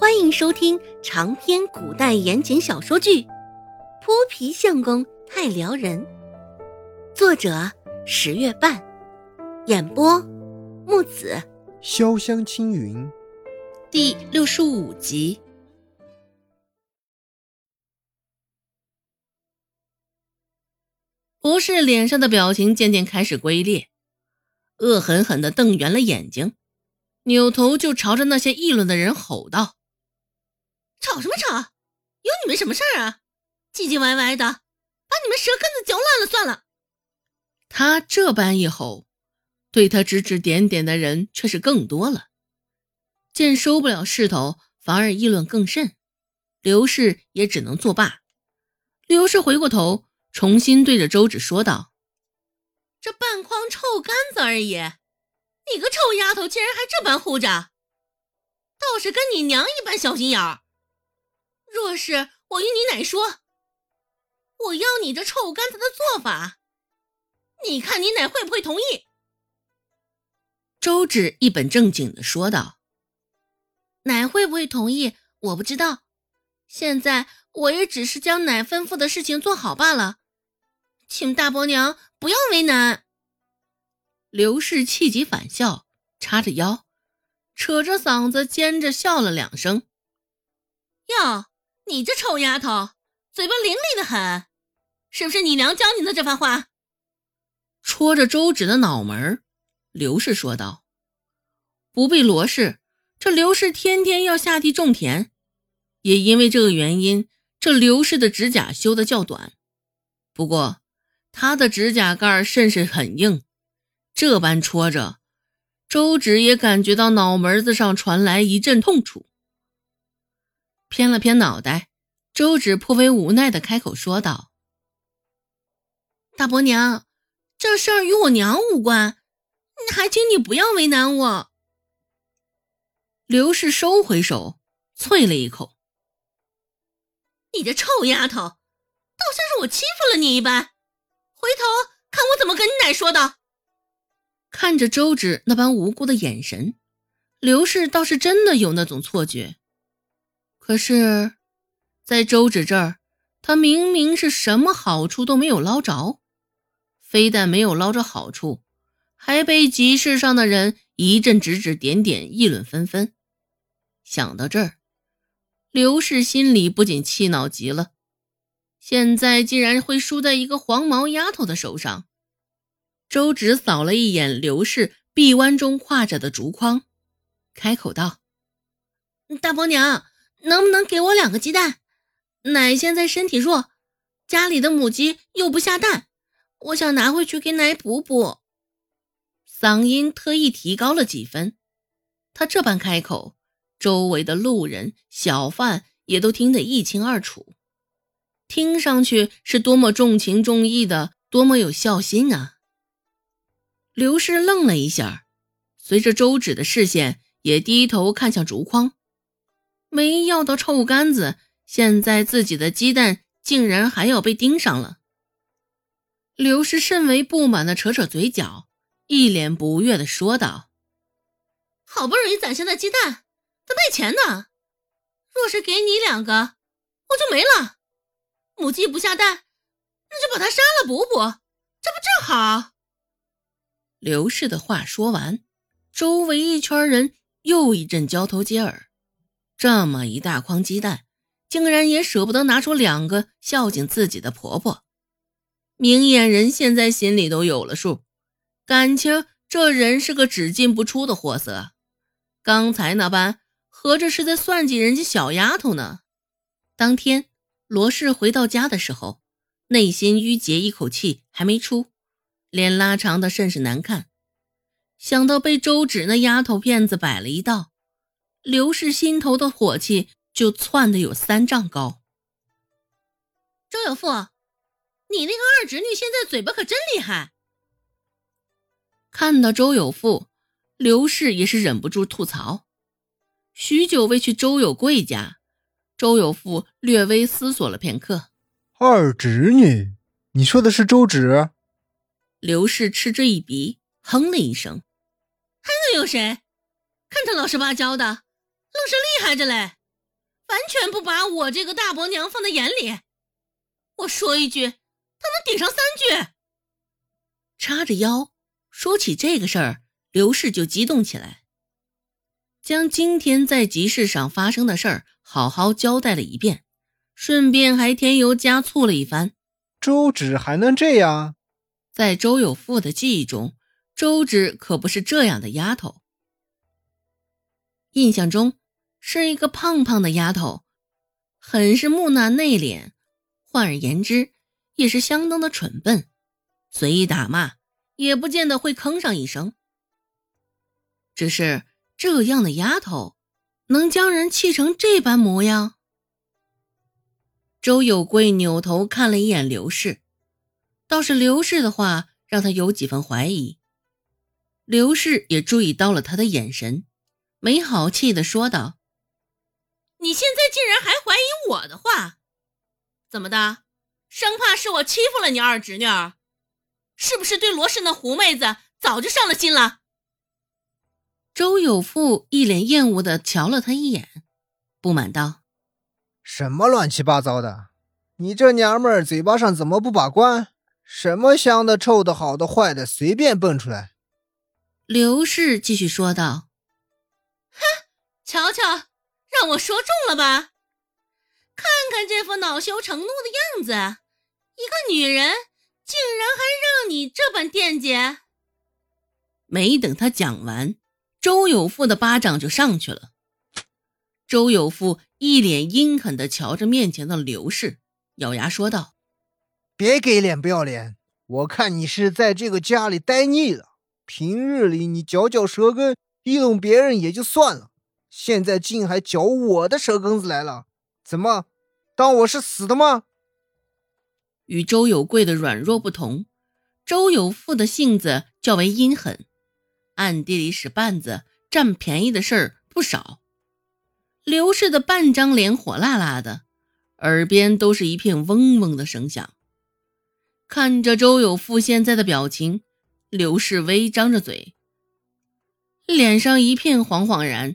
欢迎收听长篇古代言情小说剧《泼皮相公太撩人》，作者十月半，演播木子潇湘青云，第六十五集。博士脸上的表情渐渐开始龟裂，恶狠狠地瞪圆了眼睛，扭头就朝着那些议论的人吼道。吵什么吵？有你们什么事儿啊？唧唧歪歪的，把你们舌根子嚼烂了算了。他这般一吼，对他指指点点的人却是更多了。见收不了势头，反而议论更甚，刘氏也只能作罢。刘氏回过头，重新对着周芷说道：“这半筐臭干子而已，你个臭丫头竟然还这般护着，倒是跟你娘一般小心眼儿。”若是我与你奶说，我要你这臭干子的做法，你看你奶会不会同意？周芷一本正经的说道：“奶会不会同意，我不知道。现在我也只是将奶吩咐的事情做好罢了，请大伯娘不要为难。”刘氏气急反笑，叉着腰，扯着嗓子尖着笑了两声：“哟。”你这臭丫头，嘴巴伶俐的很，是不是你娘教你的这番话？戳着周芷的脑门，刘氏说道：“不必罗氏，这刘氏天天要下地种田，也因为这个原因，这刘氏的指甲修的较短。不过，她的指甲盖甚是很硬，这般戳着，周芷也感觉到脑门子上传来一阵痛楚。”偏了偏脑袋，周芷颇为无奈的开口说道：“大伯娘，这事儿与我娘无关，还请你不要为难我。”刘氏收回手，啐了一口：“你这臭丫头，倒像是我欺负了你一般。回头看我怎么跟你奶说的。”看着周芷那般无辜的眼神，刘氏倒是真的有那种错觉。可是，在周芷这儿，他明明是什么好处都没有捞着，非但没有捞着好处，还被集市上的人一阵指指点点、议论纷纷。想到这儿，刘氏心里不仅气恼极了，现在竟然会输在一个黄毛丫头的手上。周芷扫了一眼刘氏臂弯中挎着的竹筐，开口道：“大伯娘。”能不能给我两个鸡蛋？奶现在身体弱，家里的母鸡又不下蛋，我想拿回去给奶补补。嗓音特意提高了几分，他这般开口，周围的路人、小贩也都听得一清二楚，听上去是多么重情重义的，多么有孝心啊！刘氏愣了一下，随着周芷的视线，也低头看向竹筐。没要到臭干子，现在自己的鸡蛋竟然还要被盯上了。刘氏甚为不满的扯扯嘴角，一脸不悦的说道：“好不容易攒下的鸡蛋，得卖钱呢。若是给你两个，我就没了。母鸡不下蛋，那就把它杀了补补，这不正好？”刘氏的话说完，周围一圈人又一阵交头接耳。这么一大筐鸡蛋，竟然也舍不得拿出两个孝敬自己的婆婆。明眼人现在心里都有了数，感情这人是个只进不出的货色。刚才那般，合着是在算计人家小丫头呢。当天罗氏回到家的时候，内心郁结一口气还没出，脸拉长的甚是难看。想到被周芷那丫头片子摆了一道。刘氏心头的火气就窜的有三丈高。周有富，你那个二侄女现在嘴巴可真厉害。看到周有富，刘氏也是忍不住吐槽。许久未去周有贵家，周有富略微思索了片刻。二侄女，你说的是周芷？刘氏嗤之以鼻，哼了一声。还能有谁？看他老实巴交的。愣是厉害着嘞！完全不把我这个大伯娘放在眼里。我说一句，他能顶上三句。叉着腰说起这个事儿，刘氏就激动起来，将今天在集市上发生的事儿好好交代了一遍，顺便还添油加醋了一番。周芷还能这样？在周有富的记忆中，周芷可不是这样的丫头。印象中是一个胖胖的丫头，很是木讷内敛，换而言之，也是相当的蠢笨，随意打骂也不见得会吭上一声。只是这样的丫头，能将人气成这般模样？周有贵扭头看了一眼刘氏，倒是刘氏的话让他有几分怀疑。刘氏也注意到了他的眼神。没好气的说道：“你现在竟然还怀疑我的话？怎么的？生怕是我欺负了你二侄女？是不是对罗氏那狐妹子早就上了心了？”周有富一脸厌恶的瞧了他一眼，不满道：“什么乱七八糟的？你这娘们儿嘴巴上怎么不把关？什么香的、臭的、好的、坏的，随便蹦出来。”刘氏继续说道。哼瞧瞧，让我说中了吧？看看这副恼羞成怒的样子，一个女人竟然还让你这般惦记！没等他讲完，周有富的巴掌就上去了。周有富一脸阴狠的瞧着面前的刘氏，咬牙说道：“别给脸不要脸！我看你是在这个家里待腻了。平日里你嚼嚼舌根，议论别人也就算了。”现在竟还嚼我的舌根子来了？怎么，当我是死的吗？与周有贵的软弱不同，周有富的性子较为阴狠，暗地里使绊子、占便宜的事儿不少。刘氏的半张脸火辣辣的，耳边都是一片嗡嗡的声响。看着周有富现在的表情，刘氏微张着嘴，脸上一片惶惶然。